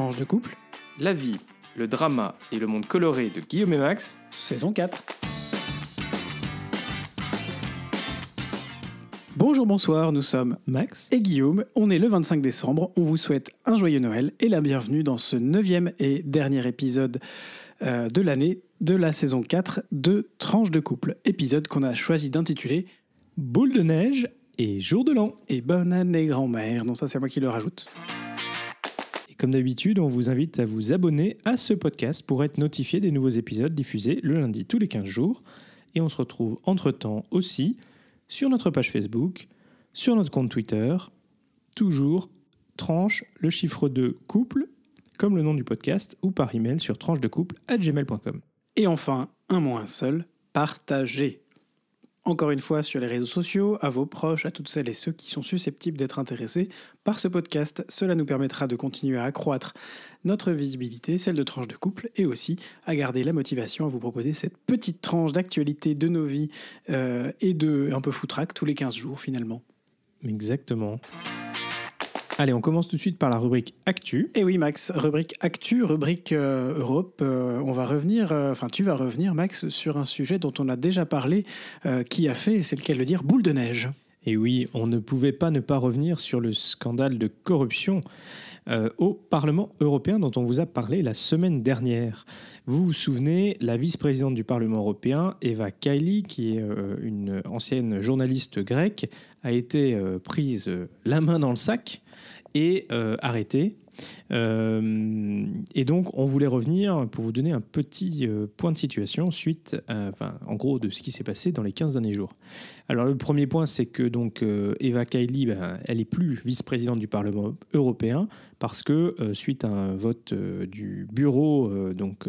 Tranche de couple, La vie, le drama et le monde coloré de Guillaume et Max. saison 4. Bonjour, bonsoir, nous sommes Max et Guillaume. On est le 25 décembre. On vous souhaite un joyeux Noël et la bienvenue dans ce neuvième et dernier épisode euh, de l'année de la saison 4 de Tranche de couple. Épisode qu'on a choisi d'intituler Boule de neige et jour de l'an. Et bonne année grand-mère. Non, ça c'est moi qui le rajoute. Comme d'habitude, on vous invite à vous abonner à ce podcast pour être notifié des nouveaux épisodes diffusés le lundi tous les 15 jours. Et on se retrouve entre-temps aussi sur notre page Facebook, sur notre compte Twitter, toujours tranche le chiffre de couple, comme le nom du podcast, ou par email sur tranche de couple gmail.com. Et enfin, un mot un seul, partagez. Encore une fois sur les réseaux sociaux, à vos proches, à toutes celles et ceux qui sont susceptibles d'être intéressés par ce podcast. Cela nous permettra de continuer à accroître notre visibilité, celle de tranche de couple, et aussi à garder la motivation à vous proposer cette petite tranche d'actualité de nos vies euh, et de un peu foutraque tous les 15 jours finalement. Exactement. Allez, on commence tout de suite par la rubrique Actu. Et oui Max, rubrique Actu, rubrique euh, Europe, euh, on va revenir, euh, enfin tu vas revenir Max sur un sujet dont on a déjà parlé, qui a fait, c'est lequel le dire, boule de neige. Et oui, on ne pouvait pas ne pas revenir sur le scandale de corruption au Parlement européen dont on vous a parlé la semaine dernière. Vous vous souvenez, la vice-présidente du Parlement européen, Eva Kaili, qui est euh, une ancienne journaliste grecque, a été euh, prise euh, la main dans le sac et arrêtée. Euh, et donc, on voulait revenir pour vous donner un petit euh, point de situation suite, enfin, en gros, de ce qui s'est passé dans les 15 derniers jours. Alors, le premier point, c'est que donc euh, Eva Kaili, ben, elle est plus vice-présidente du Parlement européen parce que suite à un vote du bureau donc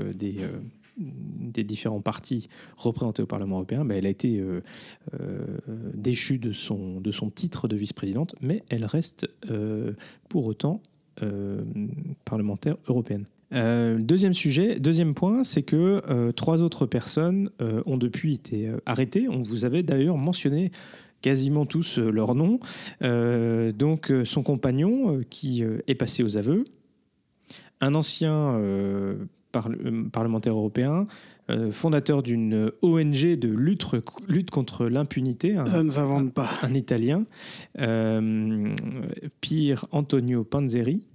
des différents partis représentés au Parlement européen, ben, elle a été déchue de son, de son titre de vice-présidente, mais elle reste pour autant parlementaire européenne. Euh, deuxième sujet, deuxième point, c'est que euh, trois autres personnes euh, ont depuis été euh, arrêtées. On vous avait d'ailleurs mentionné quasiment tous euh, leurs noms. Euh, donc euh, son compagnon euh, qui euh, est passé aux aveux, un ancien euh, parle- euh, parlementaire européen, euh, fondateur d'une ONG de lutte, lutte contre l'impunité, un- Ça ne s'invente pas. un Italien, euh, Pier Antonio Panzeri,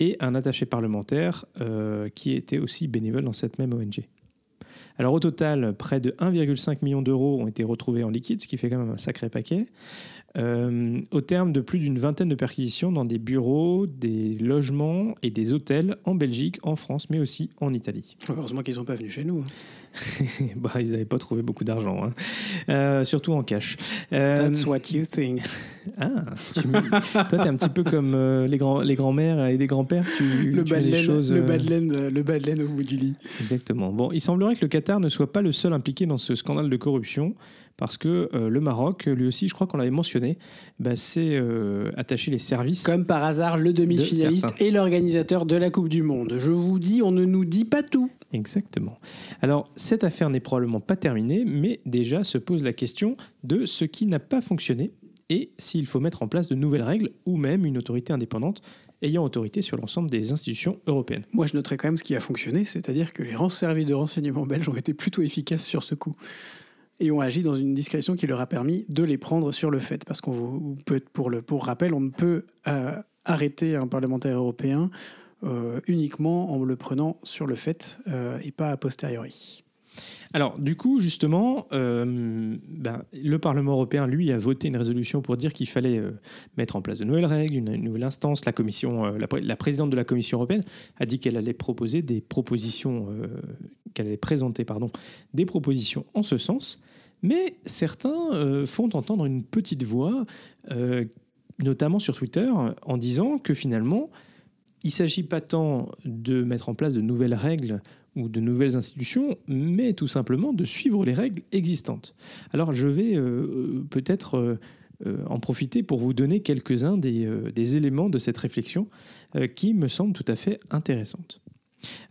et un attaché parlementaire euh, qui était aussi bénévole dans cette même ONG. Alors au total, près de 1,5 million d'euros ont été retrouvés en liquide, ce qui fait quand même un sacré paquet, euh, au terme de plus d'une vingtaine de perquisitions dans des bureaux, des logements et des hôtels en Belgique, en France, mais aussi en Italie. Heureusement qu'ils sont pas venus chez nous. hein. bah, ils n'avaient pas trouvé beaucoup d'argent, hein. Euh, surtout en cash. Euh, That's what you think. ah, tu toi, t'es un petit peu comme euh, les, grands, les grands-mères et les grands-pères. Tu, Le tu laine, choses. le euh, laine, le laine au bout du lit. Exactement. Bon, il semblerait que le Qatar ne soit pas le seul impliqué dans ce scandale de corruption, parce que euh, le Maroc, lui aussi, je crois qu'on l'avait mentionné, bah, c'est euh, attaché les services. Comme par hasard, le demi-finaliste et l'organisateur de la Coupe du Monde. Je vous dis, on ne nous dit pas tout. Exactement. Alors, cette affaire n'est probablement pas terminée, mais déjà se pose la question de ce qui n'a pas fonctionné et s'il faut mettre en place de nouvelles règles ou même une autorité indépendante ayant autorité sur l'ensemble des institutions européennes. Moi, je noterai quand même ce qui a fonctionné, c'est-à-dire que les services de renseignement belges ont été plutôt efficaces sur ce coup et ont agi dans une discrétion qui leur a permis de les prendre sur le fait. Parce qu'on vous- pour, le, pour rappel, on ne peut euh, arrêter un parlementaire européen euh, uniquement en le prenant sur le fait euh, et pas a posteriori. Alors, du coup, justement, ben, le Parlement européen, lui, a voté une résolution pour dire qu'il fallait mettre en place de nouvelles règles, une, nouvelle instance. La, commission, la, pré- la présidente de la Commission européenne a dit qu'elle allait proposer des propositions, qu'elle allait présenter, pardon, des propositions en ce sens. Mais certains euh, font entendre une petite voix, euh, notamment sur Twitter, en disant que finalement, il ne s'agit pas tant de mettre en place de nouvelles règles ou de nouvelles institutions, mais tout simplement de suivre les règles existantes. Alors je vais euh, peut-être en profiter pour vous donner quelques-uns des, éléments de cette réflexion qui me semblent tout à fait intéressantes.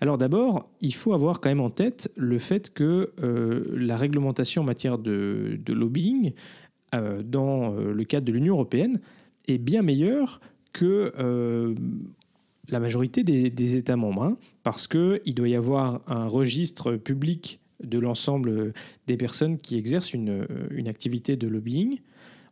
Alors d'abord, il faut avoir quand même en tête le fait que euh, la réglementation en matière de, lobbying euh, dans euh, le cadre de l'Union européenne est bien meilleure que la majorité des, États membres, hein, parce qu'il doit y avoir un registre public de l'ensemble des personnes qui exercent une, activité de lobbying.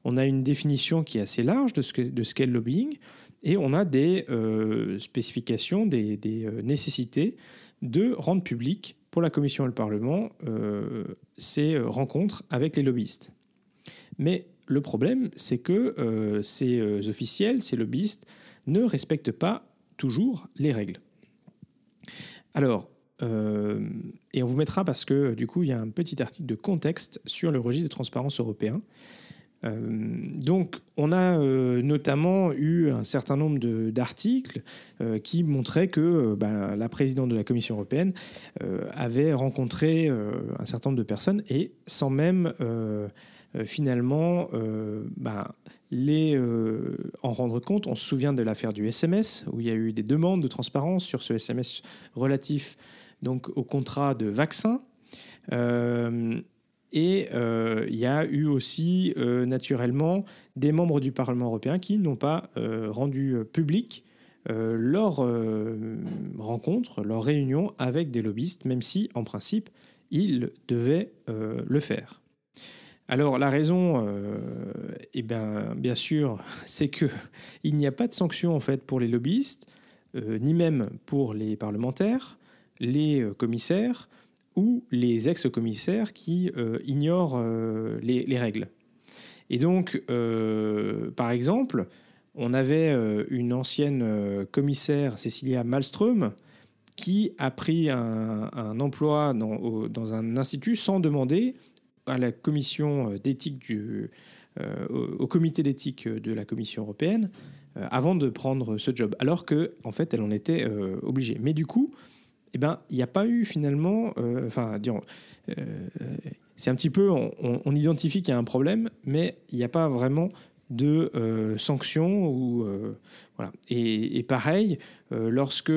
On a une définition qui est assez large de ce qu'est le lobbying, et on a des euh, spécifications, des, euh, nécessités de rendre public pour la Commission et le Parlement euh, ces rencontres avec les lobbyistes. Mais le problème, c'est que ces officiels, ces lobbyistes, ne respectent pas toujours les règles. Alors, et on vous mettra parce que du coup, il y a un petit article de contexte sur le registre de transparence européen donc, on a euh, notamment eu un certain nombre d'articles euh, qui montraient que ben, la présidente de la Commission européenne avait rencontré un certain nombre de personnes et sans même finalement ben, les en rendre compte. On se souvient de l'affaire du SMS où il y a eu des demandes de transparence sur ce SMS relatif donc au contrat de vaccin. Et euh, il y a eu aussi, euh, naturellement, des membres du Parlement européen qui n'ont pas euh, rendu public leur rencontre, leur réunion avec des lobbyistes, même si, en principe, ils devaient le faire. Alors la raison, eh bien, bien sûr, c'est qu'il n'y a pas de sanction en fait pour les lobbyistes, ni même pour les parlementaires, les commissaires, ou les ex-commissaires qui euh, ignorent euh, les, règles. Et donc, euh, par exemple, on avait une ancienne commissaire, Cécilia Malmström, qui a pris un, emploi dans, dans, un institut sans demander à la commission d'éthique du, au, comité d'éthique de la Commission européenne avant de prendre ce job, alors que en fait elle en était obligée. Mais du coup, eh ben, il n'y a pas eu finalement, euh, enfin, euh, c'est un petit peu, on, identifie qu'il y a un problème, mais il n'y a pas vraiment de euh, sanctions ou voilà. Et, pareil, lorsque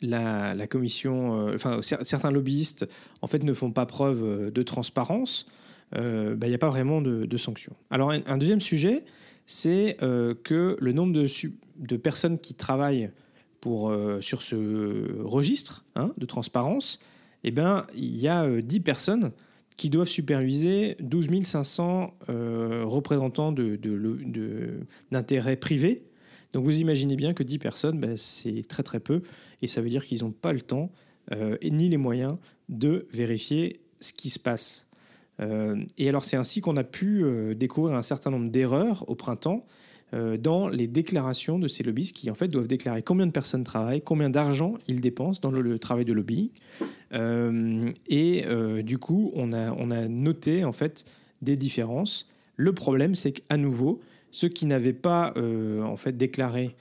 la, commission, enfin, certains lobbyistes, en fait, ne font pas preuve de transparence, ben, il n'y a pas vraiment de, sanctions. Alors, un, deuxième sujet, c'est que le nombre de, de personnes qui travaillent pour, euh, sur ce registre hein, de transparence, eh ben, il y a 10 euh, personnes qui doivent superviser 12 500 euh, représentants d'intérêts privés. Donc vous imaginez bien que 10 personnes, ben, c'est très très peu, et ça veut dire qu'ils n'ont pas le temps et ni les moyens de vérifier ce qui se passe. et alors c'est ainsi qu'on a pu découvrir un certain nombre d'erreurs au printemps euh, dans les déclarations de ces lobbyistes qui en fait doivent déclarer combien de personnes travaillent, combien d'argent ils dépensent dans le, travail de lobby. Euh, et euh, du coup, on a, on a noté en fait des différences. Le problème, c'est qu'à nouveau, ceux qui n'avaient pas en fait déclaré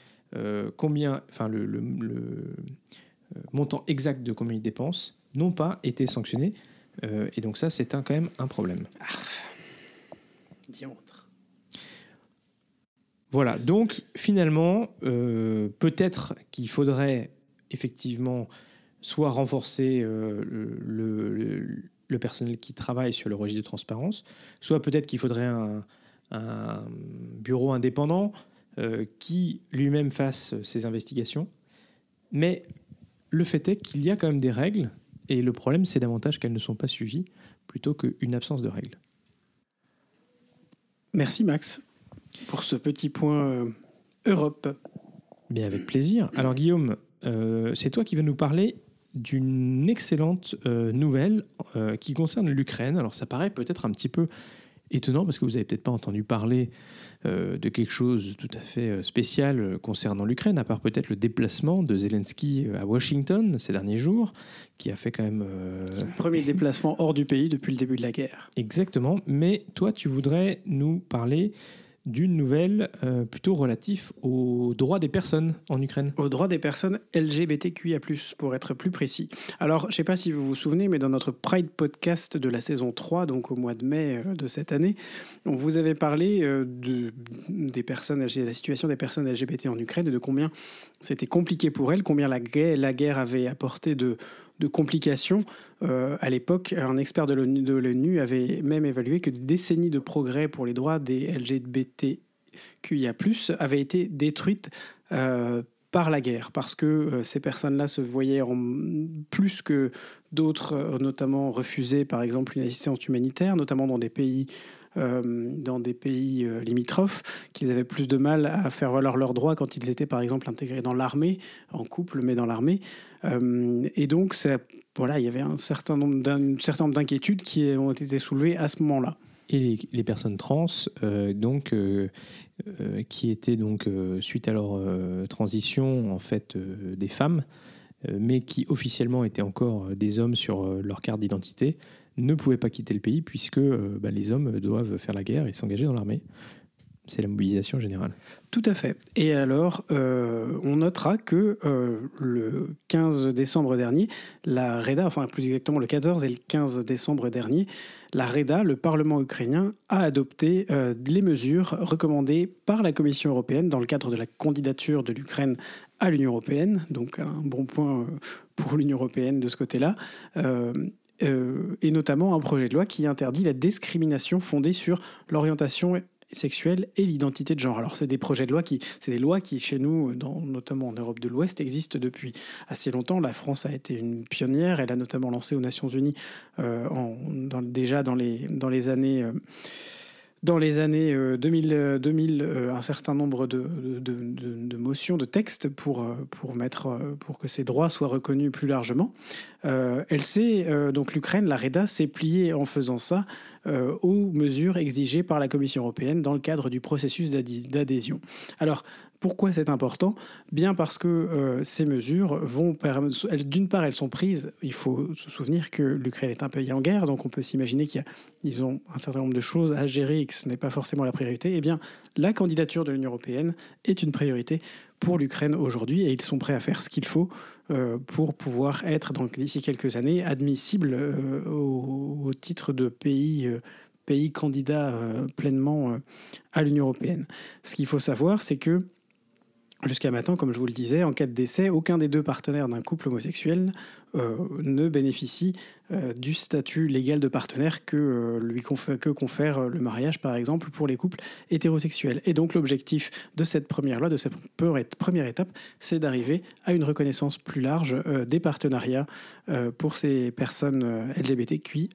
combien, enfin le, montant exact de combien ils dépensent, n'ont pas été sanctionnés. et donc ça, c'est quand même un problème. Ah. Voilà, donc finalement, euh, peut-être qu'il faudrait effectivement soit renforcer euh, le, personnel qui travaille sur le registre de transparence, soit peut-être qu'il faudrait un, bureau indépendant euh, qui lui-même fasse ces investigations. Mais le fait est qu'il y a quand même des règles, et le problème c'est davantage qu'elles ne sont pas suivies plutôt qu'une absence de règles. Merci Max pour ce petit point euh, Europe. Bien, avec plaisir. Alors, Guillaume, euh, c'est toi qui vas nous parler d'une excellente euh, nouvelle qui concerne l'Ukraine. Alors, ça paraît peut-être un petit peu étonnant parce que vous n'avez peut-être pas entendu parler de quelque chose tout à fait spécial concernant l'Ukraine, à part peut-être le déplacement de Zelensky à Washington ces derniers jours, qui a fait quand même... Son premier déplacement hors du pays depuis le début de la guerre. Exactement, mais toi tu voudrais nous parler d'une nouvelle euh, plutôt relative aux droits des personnes en Ukraine. Aux droits des personnes LGBTQIA+, pour être plus précis. Alors, je ne sais pas si vous vous souvenez, mais dans notre Pride podcast de la saison 3, donc au mois de mai euh, de cette année, on vous avait parlé euh, de, des personnes, de la situation des personnes LGBT en Ukraine et de combien c'était compliqué pour elles, combien la guerre, la guerre avait apporté de de complications. Euh, à l'époque, un expert de l'ONU avait même évalué que des décennies de progrès pour les droits des LGBT LGBTQIA+, avait été détruite par la guerre, parce que ces personnes-là se voyaient en, plus que d'autres, notamment refuser par exemple une assistance humanitaire, notamment dans des pays euh, dans des pays euh, limitrophes, qu'ils avaient plus de mal à faire valoir leurs droits quand ils étaient par exemple intégrés dans l'armée, en couple, mais dans l'armée. Euh, et donc, voilà, il y avait un certain nombre d'inquiétudes qui ont été soulevées à ce moment-là. Et les, personnes trans, donc, qui étaient donc suite à leur transition en fait des femmes, mais qui officiellement étaient encore des hommes sur leur carte d'identité, ne pouvaient pas quitter le pays puisque euh, bah, les hommes doivent faire la guerre et s'engager dans l'armée. C'est la mobilisation générale. Tout à fait. Et alors, euh, on notera que euh, le 15 décembre dernier, la REDA, enfin plus exactement le 14 et le 15 décembre dernier, la REDA, le Parlement ukrainien, a adopté les mesures recommandées par la Commission européenne dans le cadre de la candidature de l'Ukraine à l'Union européenne. Donc un bon point pour l'Union européenne de ce côté-là. Euh, et notamment un projet de loi qui interdit la discrimination fondée sur l'orientation sexuelle et l'identité de genre. Alors c'est des projets de loi qui, c'est des lois qui chez nous, dans, notamment en Europe de l'Ouest, existent depuis assez longtemps. La France a été une pionnière. Elle a notamment lancé aux Nations Unies euh, en, déjà dans les dans les années euh, dans les années 2000, 2000 euh, un certain nombre de, de, motions, de textes pour, pour, mettre, pour que ces droits soient reconnus plus largement. elle s'est, donc l'Ukraine, la REDA, s'est pliée en faisant ça aux mesures exigées par la Commission européenne dans le cadre du processus d'adhésion. Alors, pourquoi c'est important? Bien parce que euh, ces mesures vont permettre. D'une part, elles sont prises. Il faut se souvenir que l'Ukraine est un pays en guerre, donc on peut s'imaginer qu'ils ont un certain nombre de choses à gérer et que ce n'est pas forcément la priorité. Eh bien, la candidature de l'Union européenne est une priorité pour l'Ukraine aujourd'hui et ils sont prêts à faire ce qu'il faut euh, pour pouvoir être, d'ici quelques années, admissibles euh, au, titre de pays pays candidat pleinement à l'Union européenne. Ce qu'il faut savoir, c'est que Jusqu'à maintenant, comme je vous le disais, en cas de décès, aucun des deux partenaires d'un couple homosexuel euh, ne bénéficie euh, du statut légal de partenaire que, euh, lui confère, que confère le mariage, par exemple, pour les couples hétérosexuels. Et donc l'objectif de cette première loi, de cette première étape, c'est d'arriver à une reconnaissance plus large des partenariats pour ces personnes LGBTQIA.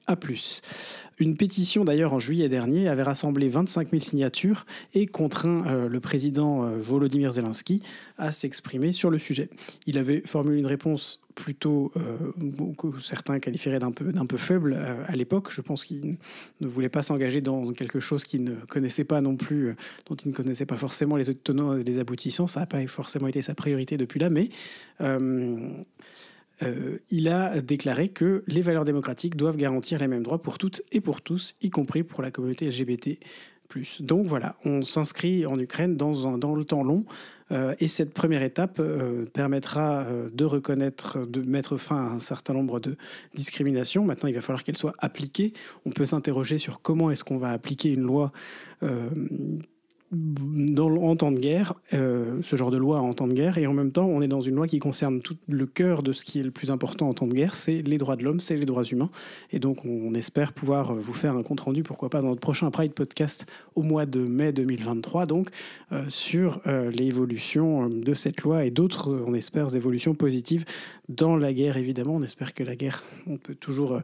Une pétition d'ailleurs en juillet dernier avait rassemblé 25 000 signatures et contraint le président Volodymyr Zelensky à s'exprimer sur le sujet. Il avait formulé une réponse plutôt euh, que certains qualifieraient d'un peu, d'un peu faible euh, à l'époque. Je pense qu'il ne voulait pas s'engager dans quelque chose qu'il ne connaissait pas non plus, euh, dont il ne connaissait pas forcément les tenants et les aboutissants. Ça n'a pas forcément été sa priorité depuis là, mais il a déclaré que les valeurs démocratiques doivent garantir les mêmes droits pour toutes et pour tous, y compris pour la communauté LGBT. Donc voilà, on s'inscrit en Ukraine dans, dans le temps long. Euh, et cette première étape euh, permettra euh, de reconnaître, de mettre fin à un certain nombre de discriminations. Maintenant, il va falloir qu'elles soient appliquées. On peut s'interroger sur comment est-ce qu'on va appliquer une loi dans, en temps de guerre, euh, ce genre de loi en temps de guerre, et en même temps, on est dans une loi qui concerne tout le cœur de ce qui est le plus important en temps de guerre, c'est les droits de l'homme, c'est les droits humains. Et donc, on espère pouvoir vous faire un compte-rendu, pourquoi pas, dans notre prochain Pride Podcast au mois de mai 2023, donc, euh, sur euh, l'évolution de cette loi et d'autres, on espère, évolutions positives dans la guerre, évidemment. On espère que la guerre, on peut toujours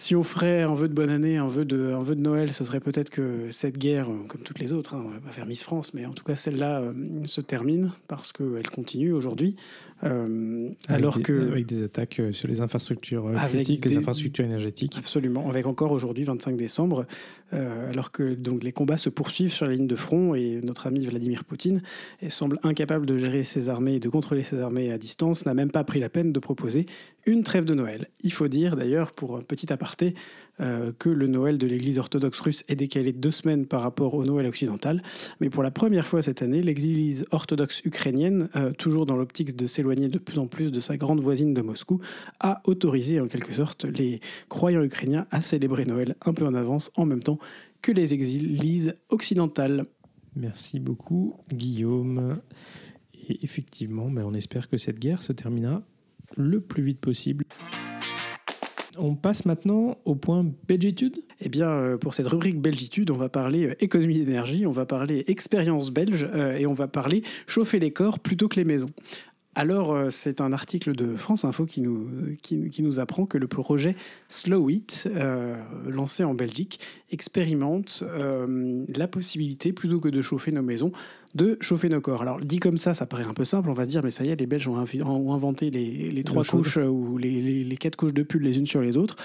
si on ferait un vœu de bonne année, un vœu de, un vœu de Noël, ce serait peut-être que cette guerre, euh, comme toutes les autres, hein, va pas faire Miss France, mais en tout cas celle-là euh, se termine parce qu'elle continue aujourd'hui. Euh, alors que avec des attaques sur les infrastructures critiques, les infrastructures énergétiques. Absolument, avec encore aujourd'hui 25 décembre, alors que donc les combats se poursuivent sur la ligne de front et notre ami Vladimir Poutine semble incapable de gérer ses armées et de contrôler ses armées à distance, n'a même pas pris la peine de proposer une trêve de Noël. Il faut dire d'ailleurs, pour un petit aparté, euh, que le Noël de l'Église orthodoxe russe est décalé deux semaines par rapport au Noël occidental. Mais pour la première fois cette année, l'Église orthodoxe ukrainienne, euh, toujours dans l'optique de s'éloigner de plus en plus de sa grande voisine de Moscou, a autorisé en quelque sorte les croyants ukrainiens à célébrer Noël un peu en avance, en même temps que les églises occidentales. Merci beaucoup, Guillaume. Et effectivement, mais on espère que cette guerre se terminera le plus vite possible. On passe maintenant au point Belgitude. Eh bien, euh, pour cette rubrique Belgitude, on va parler euh, économie d'énergie, on va parler expérience belge euh, et on va parler chauffer les corps plutôt que les maisons. Alors, euh, c'est un article de France Info qui nous, qui, qui nous apprend que le projet Slow It, euh, lancé en Belgique, expérimente euh, la possibilité, plutôt que de chauffer nos maisons, de chauffer nos corps. Alors, dit comme ça, ça paraît un peu simple. On va se dire, mais ça y est, les Belges ont, inventé les, les trois couches ou les, les- les quatre couches de pull les unes sur les autres.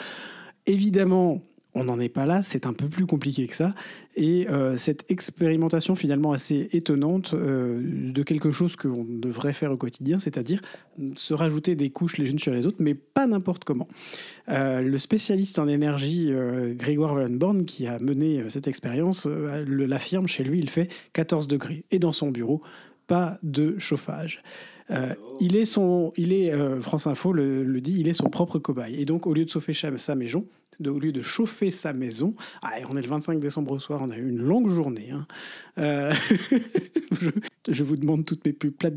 Évidemment, on n'en est pas là, c'est un peu plus compliqué que ça. Et euh, cette expérimentation finalement assez étonnante euh, de quelque chose qu'on devrait faire au quotidien, c'est-à-dire se rajouter des couches les unes sur les autres, mais pas n'importe comment. Euh, le spécialiste en énergie Grégoire Wallenborn, qui a mené cette expérience, l'affirme chez lui, il fait 14 degrés. Et dans son bureau, pas de chauffage. Euh, il est son, il est euh, France Info le, dit, il est son propre cobaye. Et donc au lieu de chauffer cha- sa maison, au lieu de chauffer sa maison, ah, on est le 25 décembre au soir, on a eu une longue journée. hein. Euh, je, je vous demande toutes mes plus plates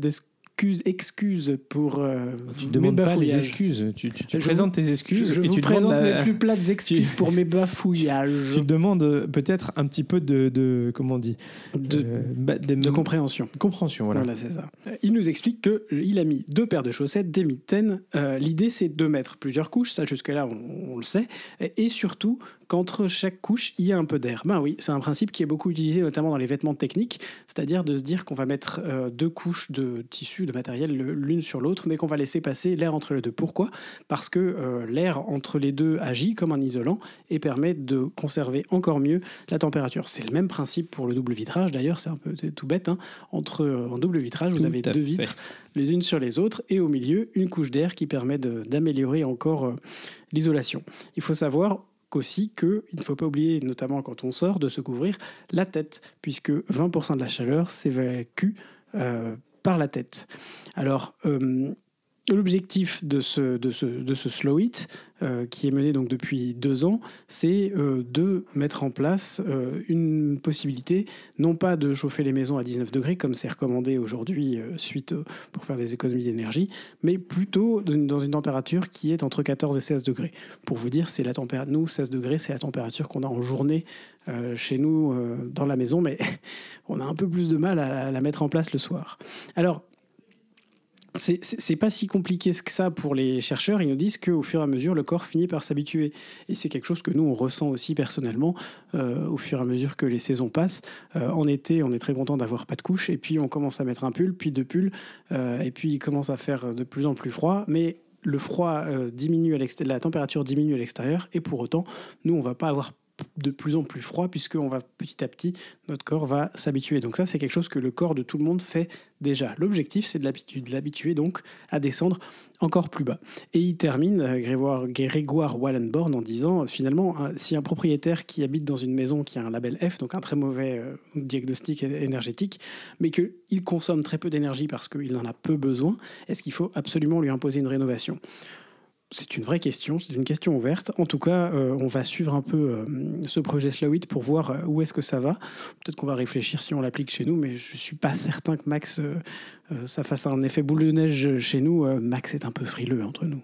excuses, excuses pour euh, Tu ne mes demandes pas les excuses. Tu, tu- tu Je présentes vous- tes excuses Je, et vous tu présente mes la- plus plates excuses pour mes bafouillages tu demandes euh, peut-être un petit peu de, de comment on dit de, euh, bah, des- de compréhension. compréhension. Voilà. Voilà, c'est ça. Il nous explique qu'il a mis deux paires de chaussettes, des mitaines. Euh, L'idée, c'est de mettre plusieurs couches, ça jusque-là, on, on le sait. Et surtout, qu'entre chaque couche, il y a un peu d'air. Ben oui, c'est un principe qui est beaucoup utilisé, notamment dans les vêtements techniques, c'est-à-dire de se dire qu'on va mettre euh, deux couches de tissu, de matériel, l'une sur l'autre, mais qu'on va laisser passer l'air entre les deux. Pourquoi? Parce que euh, l'air entre les deux agit comme un isolant et permet de conserver encore mieux la température. C'est le même principe pour le double vitrage, d'ailleurs, c'est un peu tout bête. hein. Entre, euh, en double vitrage, vous avez deux fait. vitres les unes sur les autres, et au milieu, une couche d'air qui permet d'améliorer encore l'isolation. Il faut savoir qu'aussi qu'il ne faut pas oublier, notamment quand on sort, de se couvrir la tête, puisque 20% de la chaleur s'évacue euh, par la tête. Alors, euh, L'objectif de ce, de, ce, de ce Slow It, euh, qui est mené donc depuis deux ans, c'est euh, de mettre en place euh, une possibilité, non pas de chauffer les maisons à 19 degrés, comme c'est recommandé aujourd'hui suite pour faire des économies d'énergie, mais plutôt dans une température qui est entre 14 et 16 degrés. Pour vous dire, c'est la nous, 16 degrés, c'est la température qu'on a en journée chez nous dans la maison, mais on a un peu plus de mal à, à la mettre en place le soir. Alors, c'est- pas si compliqué que ça pour les chercheurs. Ils nous disent qu'au fur et à mesure, le corps finit par s'habituer. Et c'est quelque chose que nous, on ressent aussi personnellement euh, au fur et à mesure que les saisons passent. Euh, en été, on est très content d'avoir pas de couche. Et puis, on commence à mettre un pull, puis deux pulls. euh, et puis, il commence à faire de plus en plus froid. Mais le froid diminue, à la température diminue à l'extérieur. Et pour autant, nous, on va pas avoir de plus en plus froid puisqu'on va petit à petit notre corps va s'habituer. Donc ça c'est quelque chose que le corps de tout le monde fait déjà. L'objectif c'est de l'habituer donc à descendre encore plus bas. Et il termine euh, Grégoire, Grégoire Wallenborn en disant euh, finalement si un propriétaire qui habite dans une maison qui a un label F donc un très mauvais euh, diagnostic énergétique mais qu'il consomme très peu d'énergie parce qu'il en a peu besoin est-ce qu'il faut absolument lui imposer une rénovation? C'est une vraie question, c'est une question ouverte. En tout cas, euh, on va suivre un peu euh, ce projet Slow It pour voir euh, où est-ce que ça va. Peut-être qu'on va réfléchir si on l'applique chez nous, mais je suis pas certain que Max, euh, ça fasse un effet boule de neige chez nous. Max est un peu frileux entre nous.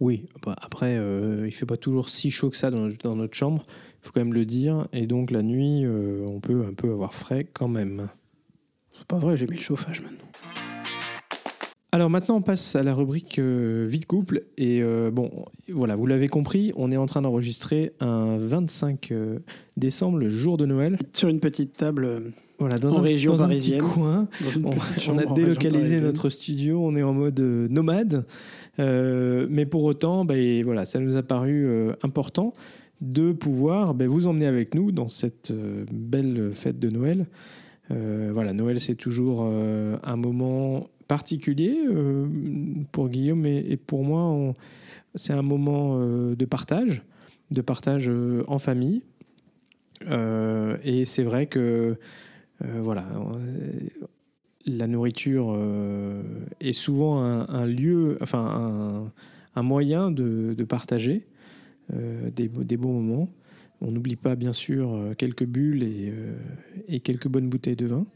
Oui, bah, après, il fait pas toujours si chaud que ça dans, dans notre chambre, il faut quand même le dire. Et donc la nuit, on peut un peu avoir frais quand même. C'est pas vrai, j'ai mis le chauffage maintenant. Alors maintenant, on passe à la rubrique euh, vie de couple. Et euh, bon, voilà, vous l'avez compris, on est en train d'enregistrer un 25 euh, décembre, le jour de Noël. Sur une petite table euh, Voilà, dans En un, région dans un parisienne. petit coin. dans On, a délocalisé notre studio, on est en mode nomade. Mais pour autant, ben, voilà, ça nous a paru important de pouvoir ben, vous emmener avec nous dans cette belle fête de Noël. Voilà, Noël, c'est toujours un moment particulier euh, pour Guillaume et, pour moi. C'est un moment euh, de partage, de partage euh, en famille. Et c'est vrai que voilà, la nourriture est souvent un, lieu, enfin un, moyen de, partager des, bons moments. On n'oublie pas bien sûr quelques bulles et quelques bonnes bouteilles de vin.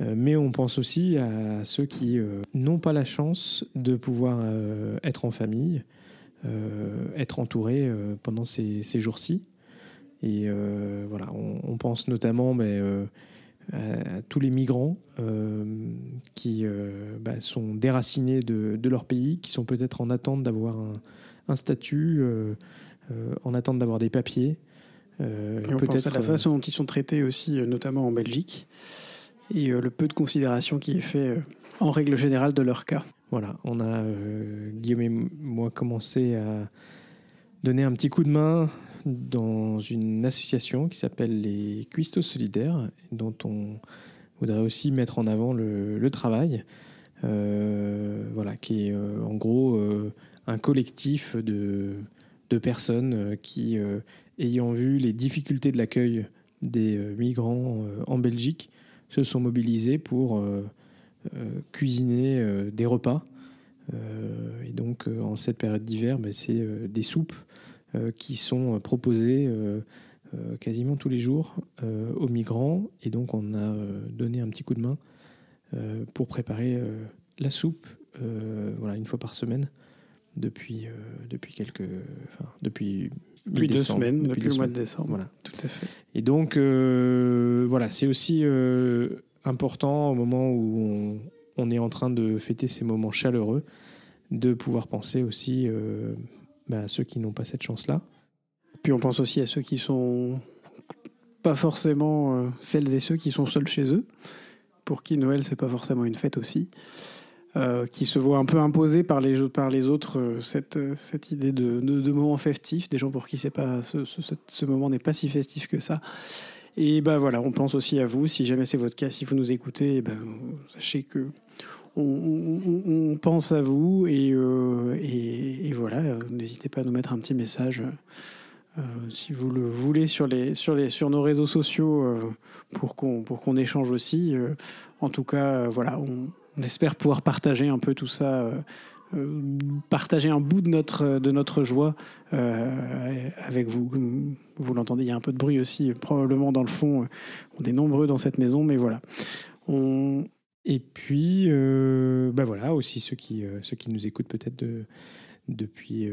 Euh, mais on pense aussi à ceux qui euh, n'ont pas la chance de pouvoir euh, être en famille. être entouré pendant ces, ces jours-ci. Et voilà, on, on, pense notamment mais, à tous les migrants qui bah, sont déracinés de, de, leur pays, qui sont peut-être en attente d'avoir un, un, statut, en attente d'avoir des papiers. Euh, et on pense à la façon dont ils sont traités aussi, notamment en Belgique, et le peu de considération qui est fait en règle générale de leur cas. Voilà, on a, euh, Guillaume et moi, commencé à donner un petit coup de main dans une association qui s'appelle les Cuistos Solidaires, dont on voudrait aussi mettre en avant le, travail, euh, voilà, qui est euh, en gros un collectif de, de personnes qui, ayant vu les difficultés de l'accueil des migrants en Belgique, se sont mobilisés pour euh, cuisiner euh, des repas. Euh, et donc, en cette période d'hiver, ben, c'est des soupes qui sont proposées quasiment tous les jours aux migrants. Et donc, on a donné un petit coup de main pour préparer la soupe, voilà, une fois par semaine depuis, quelques. Depuis deux semaines, depuis, le mois de décembre. Voilà. Tout à fait. Et donc, voilà, c'est aussi important au moment où on, est en train de fêter ces moments chaleureux, de pouvoir penser aussi euh, bah, à ceux qui n'ont pas cette chance-là. Puis on pense aussi à ceux qui sont pas forcément euh, celles et ceux qui sont seuls chez eux, pour qui Noël c'est pas forcément une fête aussi, euh, qui se voient un peu imposés par les, par les autres cette, cette idée de, de, moment festif, des gens pour qui pas ce, ce moment n'est pas si festif que ça, et ben voilà, on pense aussi à vous. Si jamais c'est votre cas, si vous nous écoutez, eh ben, sachez que on, pense à vous et, euh, et, voilà, n'hésitez pas à nous mettre un petit message euh, si vous le voulez sur, les, sur, les, sur nos réseaux sociaux euh, pour qu'on échange aussi. en tout cas, voilà, on, on, espère pouvoir partager un peu tout ça euh, partager un bout de notre, de notre joie euh, avec vous. Vous l'entendez, il y a un peu de bruit aussi, probablement dans le fond. On est nombreux dans cette maison, mais voilà. On... Et puis, euh, bah voilà, aussi ceux qui, ceux qui nous écoutent peut-être de, depuis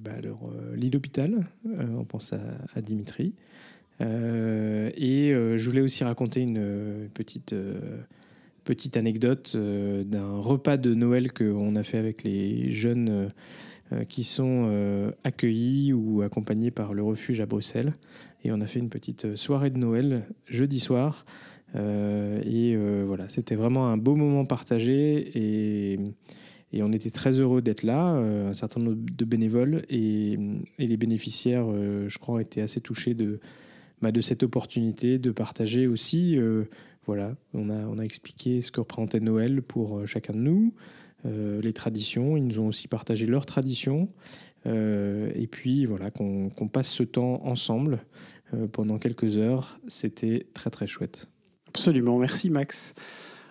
bah leur d'hôpital. on pense à, à Dimitri. et je voulais aussi raconter une petite petite anecdote euh, d'un repas de Noël qu'on a fait avec les jeunes euh, euh, qui sont accueillis ou accompagnés par le refuge à Bruxelles. Et on a fait une petite soirée de Noël jeudi soir. et voilà, c'était vraiment un beau moment partagé et, on était très heureux d'être là, un certain nombre de bénévoles et, les bénéficiaires, je crois, étaient assez touchés de, bah, de cette opportunité de partager aussi voilà, on a, on a expliqué ce que représentait Noël pour euh, chacun de nous, euh, les traditions. Ils nous ont aussi partagé leurs traditions. Euh, et puis voilà, qu'on passe ce temps ensemble pendant quelques heures. C'était très très chouette. Absolument, merci Max.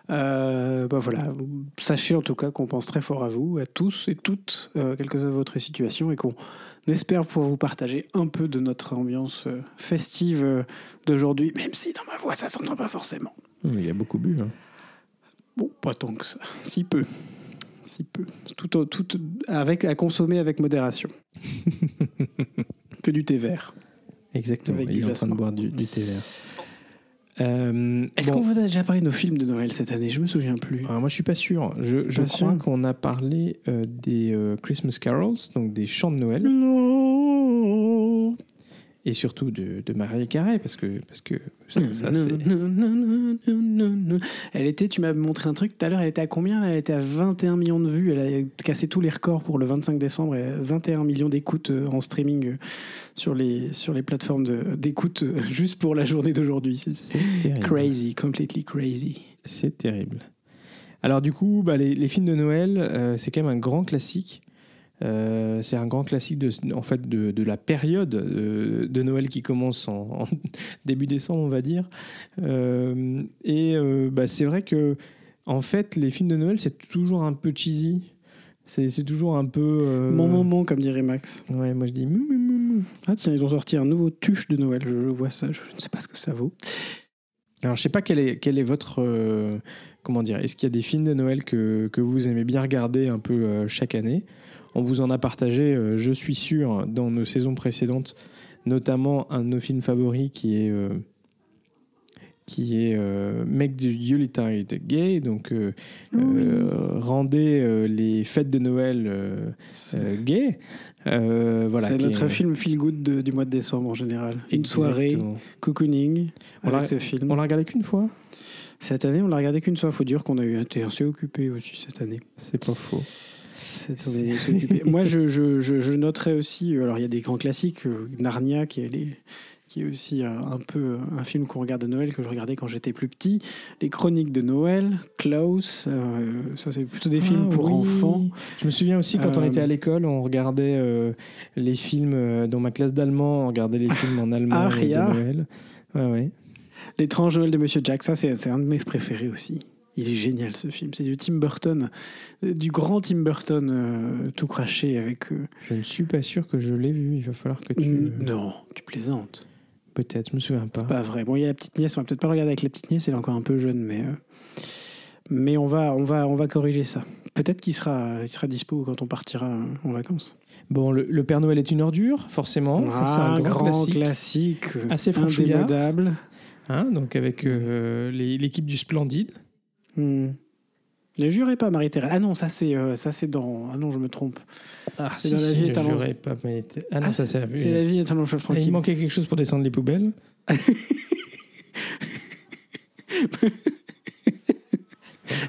bah voilà, sachez en tout cas qu'on pense très fort à vous, à tous et toutes, quelle que soit votre situation, et qu'on espère pouvoir vous partager un peu de notre ambiance festive d'aujourd'hui, même si dans ma voix ça s'entend pas forcément. Il a beaucoup bu. Hein. Bon, pas tant que ça. Si peu. Si peu. Tout, tout avec, à consommer avec modération. que du thé vert. Exactement. il est en train de boire du, thé vert. Euh, Est-ce qu'on vous a déjà parlé de nos films de Noël cette année? Je me souviens plus. Ah, moi, je suis pas sûr. Je, je crois qu'on a parlé euh, des euh, Christmas carols, donc des chants de Noël. Non et surtout de, de Marie Carré, parce que, parce que ça, Elle était, tu m'as montré un truc tout à l'heure, elle était à combien? Elle était à 21 millions de vues, elle a cassé tous les records pour le 25 décembre, et 21 millions d'écoutes euh, en streaming euh, sur les, sur les plateformes d'écoute euh, juste pour la journée d'aujourd'hui. C'est crazy, completely crazy. C'est terrible. Alors du coup, bah, les, les, films de Noël, c'est quand même un grand classique. Euh, c'est un grand classique de, en fait, de, la période de, Noël qui commence en, début décembre, on va dire. Euh, et euh, bah, c'est vrai que, en fait, les films de Noël, c'est toujours un peu cheesy. C'est toujours un peu. Mon moment, comme dirait Max. Ouais, moi je dis. Ah tiens, ils ont sorti un nouveau tuche de Noël. Je, vois ça, je ne sais pas ce que ça vaut. Alors, je sais pas quel est, quel est votre. comment dire Est-ce qu'il y a des films de Noël que, que vous aimez bien regarder un peu chaque année? On vous en a partagé, euh, je suis sûr, dans nos saisons précédentes, notamment un de nos films favoris qui est euh, qui est euh, Make the Yuletide Gay, donc euh, euh, rendez les fêtes de Noël. Euh, voilà, c'est notre est- film feel good de- du mois de décembre en général. Une soirée, cocooning, On avec l'a- ce film. On l'a regardé qu'une fois Cette année, on l'a regardé qu'une fois. Faut dire qu'on a eu été assez occupé aussi cette année. C'est pas faux. Moi, je, je, je, je noterais aussi. euh, Alors, il y a des grands classiques. euh, Narnia, qui est, les- qui est aussi euh, un peu un film qu'on regarde à Noël, que je regardais quand j'étais plus petit. Les Chroniques de Noël, Klaus. euh, ça, c'est plutôt des films Ah pour oui. enfants. Je me souviens aussi quand on était à l'école, on regardait euh, les films dans ma classe d'allemand, on regardait les films en allemand Aria. de Noël. Ouais, ouais. L'étrange Noël de Monsieur Jack, ça, c'est un de mes préférés aussi. Il est génial ce film. C'est du Tim Burton, euh, du grand Tim Burton euh, tout craché avec. euh, Je ne suis pas sûr que je l'ai vu. Il va falloir que tu. Non, tu plaisantes. Peut-être, je me souviens pas. Pas vrai. Bon, il y a la petite nièce. On va peut-être pas regarder avec la petite nièce. Elle est encore un peu jeune, mais euh, mais on va on va on va corriger ça. Peut-être qu'il sera il sera dispo quand on partira en vacances. Bon, le, le Père Noël est une ordure, forcément. ça, c'est un Ah, grand, classique. classique, Assez indémodable. Hein, donc avec euh, l'équipe du Splendide. Hmm. Ne jurez pas, Marie-Thérèse. Ah non, ça c'est euh, ça c'est dans. Ah non, je me trompe. Ah, C'est si, dans la si, vie je est un jurais pas. Mais... Ah non, ça c'est la C'est la vie est un long fleuve Ah, tranquille. Il manquait quelque chose pour descendre les poubelles.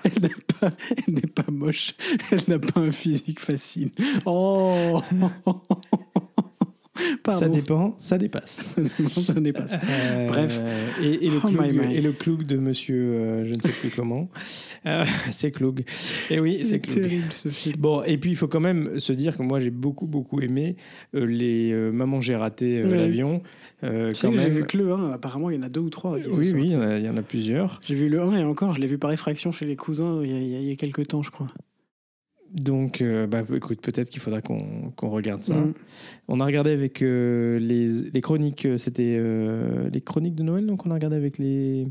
Elle n'a pas, elle n'est pas moche. Elle n'a pas un physique facile. Oh. Pardon. Ça dépend, ça dépasse. ça ça. Euh, Bref. Et, et le Oh cloug, my my. et le cloug de monsieur, euh, je ne sais plus comment. Euh, c'est cloug. Et oui, c'est terrible ce film. Bon, et puis il faut quand même se dire que moi j'ai beaucoup beaucoup aimé les Maman j'ai raté l'avion. Quand que J'ai même. vu que le 1. Apparemment, il y en a deux ou trois. qui Oui, oui, il y, en a, il y en a plusieurs. J'ai vu le 1 et encore, je l'ai vu par effraction chez les cousins il y a, il y a- il y a quelques temps, je crois. Donc, euh, bah, écoute, peut-être qu'il faudra qu'on regarde ça. Mm. On a regardé avec euh, les, les chroniques, euh, c'était euh, les chroniques de Noël, donc on a regardé avec les, les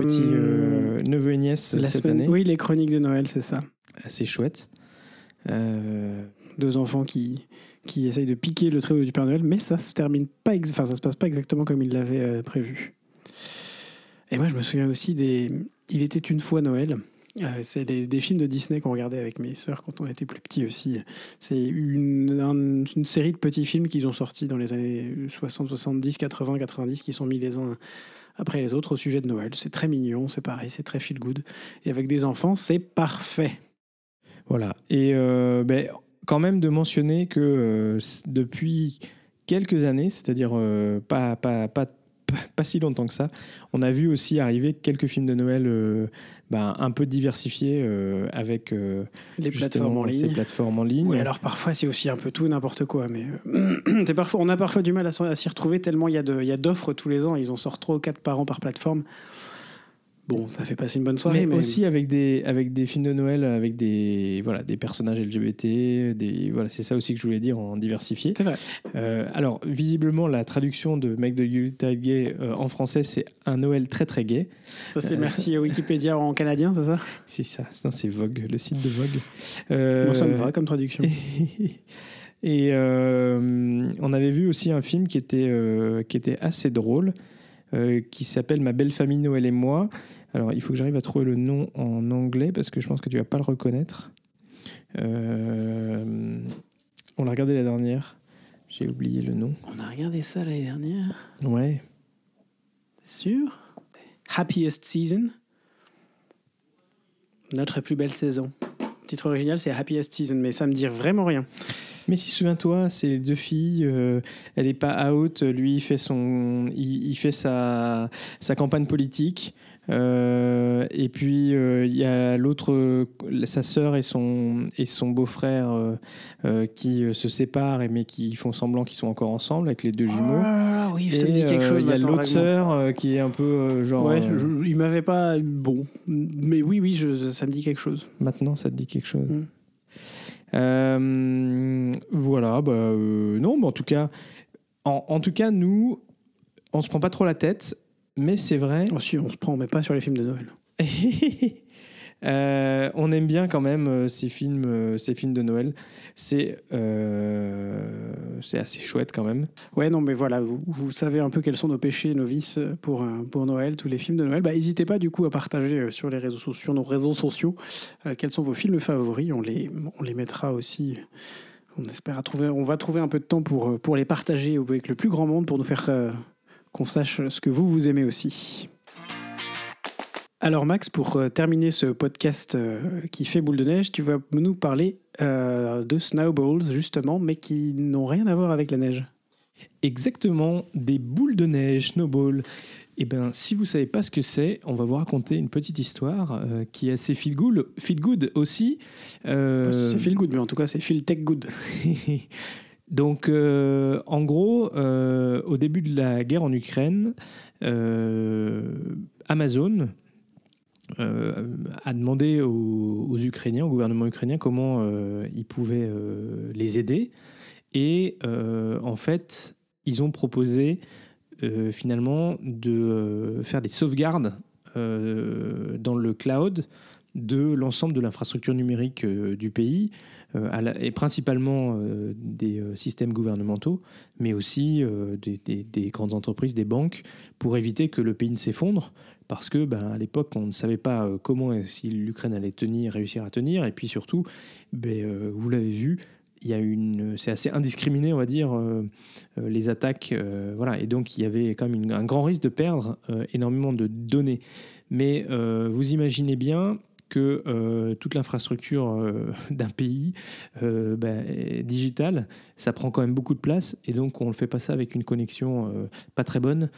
petits neveux et nièces la cette semaine- année. Oui, les chroniques de Noël, c'est ça. Assez chouette. Deux enfants qui, qui essayent de piquer le trio du Père Noël, mais ça se termine pas, enfin, ça se passe pas exactement comme ils l'avaient prévu. Et moi, je me souviens aussi des Il était une fois Noël. Euh, c'est des, films de Disney qu'on regardait avec mes sœurs quand on était plus petits aussi. C'est une, un- une série de petits films qu'ils ont sortis dans les années 60, 70, 80, 90 qui sont mis les uns après les autres au sujet de Noël. C'est très mignon, c'est pareil, c'est très feel good. Et avec des enfants, c'est parfait. Voilà. Et euh, ben, quand même de mentionner que euh, depuis quelques années, c'est-à-dire pas, pas, pas, pas, si longtemps que ça, on a vu aussi arriver quelques films de Noël euh, ben, un peu diversifiés euh, avec euh, Les plateformes en ces ligne. plateformes en ligne. Oui, alors parfois c'est aussi un peu tout et n'importe quoi, mais parfois, on a parfois du mal à, s'y retrouver tellement il y a de- il y a d'offres tous les ans, ils en sortent trois ou quatre par an par plateforme. Bon, ça fait passer une bonne soirée, mais, mais, aussi avec des, avec des films de Noël, avec des, voilà, des personnages LGBT, des, voilà, c'est ça aussi que je voulais dire en diversifié. c'est vrai. Euh, alors, visiblement, la traduction de Make the Yuletide Gay euh, en français, c'est un Noël très très gay. Ça c'est merci à Wikipédia en canadien, c'est ça? C'est ça, non, c'est Vogue, le site de Vogue. Euh, Bon, ça me va comme traduction. Et euh, on avait vu aussi un film qui était, euh, qui était assez drôle, euh, qui s'appelle Ma belle famille Noël et moi. Alors, il faut que j'arrive à trouver le nom en anglais parce que je pense que tu vas pas le reconnaître. Euh, on l'a regardé la dernière. J'ai oublié le nom. On a regardé ça l'année dernière, Ouais. t'es sûr? Happiest Season Notre plus belle saison. Le titre original c'est Happiest Season, mais ça me dit vraiment rien. Mais si souviens-toi, c'est les deux filles. euh, elle est pas out. Lui, il fait son, il, il fait sa, sa campagne politique. Euh, et puis euh, il y a l'autre, sa sœur et son et son beau-frère euh, qui se séparent, mais qui font semblant qu'ils sont encore ensemble avec les deux jumeaux. Ah, oui, ça me dit quelque chose. Il y a l'autre sœur qui est un peu genre. Ouais, je- il m'avait pas bon, mais oui, oui, je, ça me dit quelque chose. Maintenant, ça te dit quelque chose. Mm. Euh, voilà, bah, euh, non, mais en tout cas, en, en tout cas, nous, on se prend pas trop la tête, mais c'est vrai. Oh, si, on se prend, mais pas sur les films de Noël. Euh, on aime bien quand même euh, ces films, euh, ces films de Noël. C'est c'est assez chouette quand même. Ouais, non, mais voilà, vous, vous savez un peu quels sont nos péchés, nos vices pour, pour Noël, tous les films de Noël. Bah, n'hésitez pas du coup à partager sur les réseaux sociaux, nos réseaux sociaux, quels sont vos films favoris. On les, on les mettra aussi. On espère à trouver, on va trouver un peu de temps pour, pour les partager avec le plus grand monde pour nous faire qu'on sache ce que vous vous aimez aussi. Alors Max, pour euh, terminer ce podcast euh, qui fait boule de neige, tu vas nous parler euh, de snowballs justement, mais qui n'ont rien à voir avec la neige. Exactement, des boules de neige, snowball. Eh bien, si vous savez pas ce que c'est, on va vous raconter une petite histoire euh, qui est assez feel good, feel good aussi. Euh, C'est feel good, mais en tout cas c'est feel tech good. Donc, euh, en gros, euh, au début de la guerre en Ukraine, euh, Amazon a demandé aux, Ukrainiens, au gouvernement ukrainien, comment ils pouvaient les aider. Et en fait, ils ont proposé finalement de faire des sauvegardes dans le cloud de l'ensemble de l'infrastructure numérique du pays, la- et principalement euh, des euh, systèmes gouvernementaux, mais aussi euh, des, des- des grandes entreprises, des banques, pour éviter que le pays ne s'effondre, parce que ben, à l'époque, on ne savait pas euh, comment et si l'Ukraine allait tenir, réussir à tenir, et puis surtout, ben, euh, vous l'avez vu, c'est assez indiscriminé, on va dire, euh, euh, les attaques, euh, voilà, et donc il y avait quand même un grand risque de perdre euh, énormément de données. Mais euh, vous imaginez bien que euh, toute l'infrastructure euh, d'un pays euh, ben, est digitale, ça prend quand même beaucoup de place et donc on ne fait pas ça avec une connexion pas très bonne,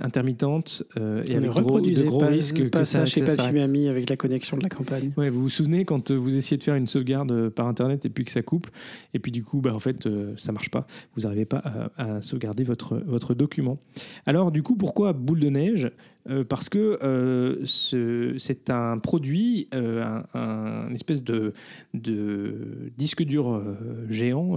intermittente et ne avec de gros, pas, risques pas que ça ça, chez. Papy avec la connexion de la campagne. Ouais, vous vous souvenez quand vous essayez de faire une sauvegarde par internet et puis que ça coupe et puis du coup bah, en fait ça marche pas vous n'arrivez pas à, à sauvegarder votre, votre document alors du coup pourquoi boule de neige? Euh, parce que euh, ce- c'est un produit euh, un, espèce de, de disque dur géant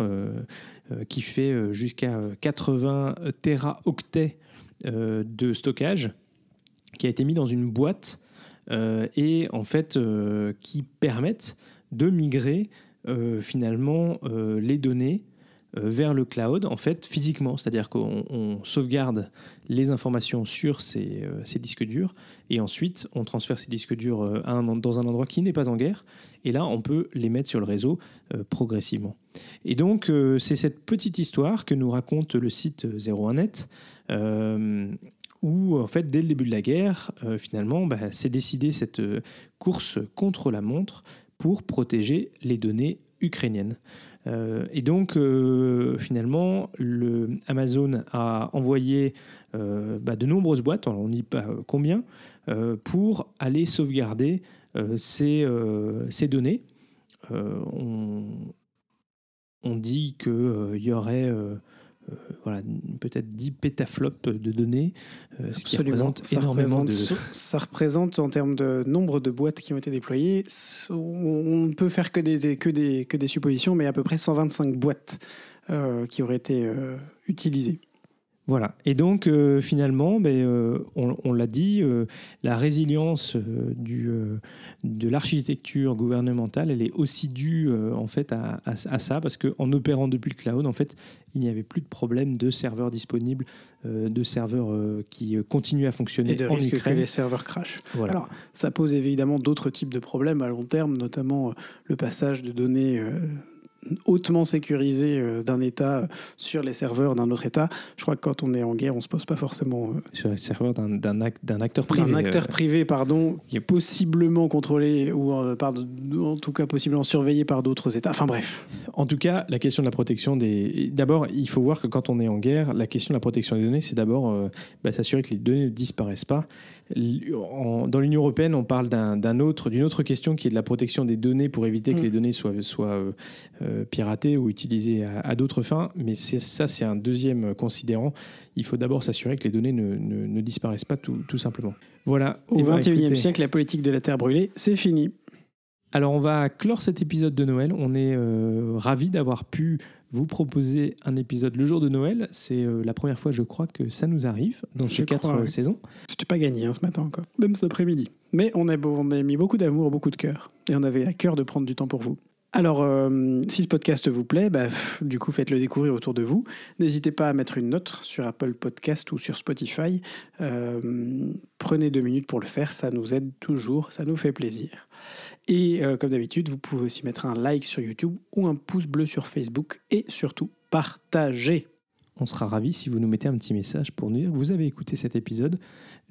qui fait jusqu'à euh, 80 téraoctets euh, de stockage qui a été mis dans une boîte et en fait qui permettent de migrer finalement les données vers le cloud en fait physiquement. C'est-à-dire qu'on on sauvegarde les informations sur ces, euh, ces disques durs et ensuite on transfère ces disques durs euh, dans un endroit qui n'est pas en guerre. Et là on peut les mettre sur le réseau euh, progressivement. Et donc euh, c'est cette petite histoire que nous raconte le site 01net euh, où, en fait, dès le début de la guerre, euh, finalement, bah, c'est décidé cette euh, course contre la montre pour protéger les données ukrainiennes. Euh, et donc, euh, finalement, le Amazon a envoyé euh, bah, de nombreuses boîtes, on ne dit pas combien, pour aller sauvegarder ces, données. On, on dit qu'il y aurait euh, voilà, peut-être 10 pétaflops de données, euh, ce qui représente Ça énormément représente, de... ça représente en termes de nombre de boîtes qui ont été déployées, on on ne peut faire que des, que, des, que des suppositions, mais à peu près 125 boîtes euh, qui auraient été euh, utilisées. Voilà. Et donc, euh, finalement, ben, euh, on, on l'a dit, euh, la résilience du, de l'architecture gouvernementale, elle est aussi due en fait à, à- à ça, parce qu'en opérant depuis le cloud, en fait, il n'y avait plus de problème de serveurs disponibles, de serveurs qui continuent à fonctionner Et de en risque que les serveurs crashent. Voilà. Alors, ça pose évidemment d'autres types de problèmes à long terme, notamment le passage de données hautement sécurisées euh, d'un État euh, sur les serveurs d'un autre État. Je crois que quand on est en guerre, on se pose pas forcément euh, sur les serveurs d'un- d'un ac- d'un acteur privé. un acteur privé, pardon, qui est possiblement contrôlé ou par, en tout cas possiblement surveillé par d'autres États. Enfin bref. En tout cas, la question de la protection des. D'abord, il faut voir que quand on est en guerre, la question de la protection des données, c'est d'abord euh, bah, s'assurer que les données ne disparaissent pas. Dans l'Union européenne, on parle d'un autre, d'une autre question qui est de la protection des données pour éviter que Mm. les données soient, soient euh, euh, piratées ou utilisées à, à d'autres fins. Mais ça, c'est un deuxième considérant. Il faut d'abord s'assurer que les données ne, ne- ne disparaissent pas tout, tout simplement. Voilà. Au Eh ben, XXIe siècle, la politique de la Terre brûlée, c'est fini. alors on va clore cet épisode de Noël. On est euh, ravis d'avoir pu vous proposer un épisode le jour de Noël. C'est euh, la première fois, je crois, que ça nous arrive dans Je ces quatre crois, euh, ouais. saisons. C'était pas gagné hein, ce matin encore, même cet après-midi. Mais on a, on a mis beaucoup d'amour, beaucoup de cœur. Et on avait à cœur de prendre du temps pour vous. Alors, euh, si ce podcast vous plaît, bah, du coup, faites-le découvrir autour de vous. N'hésitez pas à mettre une note sur Apple Podcast ou sur Spotify. Euh, prenez deux minutes pour le faire, ça nous aide toujours, ça nous fait plaisir. Et euh, comme d'habitude, vous pouvez aussi mettre un like sur YouTube ou un pouce bleu sur Facebook et surtout partager. On sera ravis si vous nous mettez un petit message pour nous dire que vous avez écouté cet épisode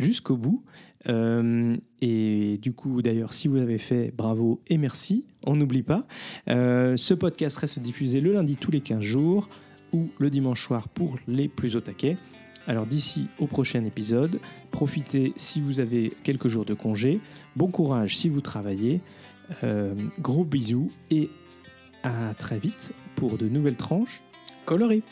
jusqu'au bout. Euh, et du coup, d'ailleurs, si vous l'avez fait, bravo et merci. On n'oublie pas. Euh, ce podcast reste diffusé le lundi tous les 15 jours ou le dimanche soir pour les plus au taquet. Alors d'ici au prochain épisode, profitez si vous avez quelques jours de congé. Bon courage si vous travaillez. Euh, gros bisous et à très vite pour de nouvelles tranches coloré.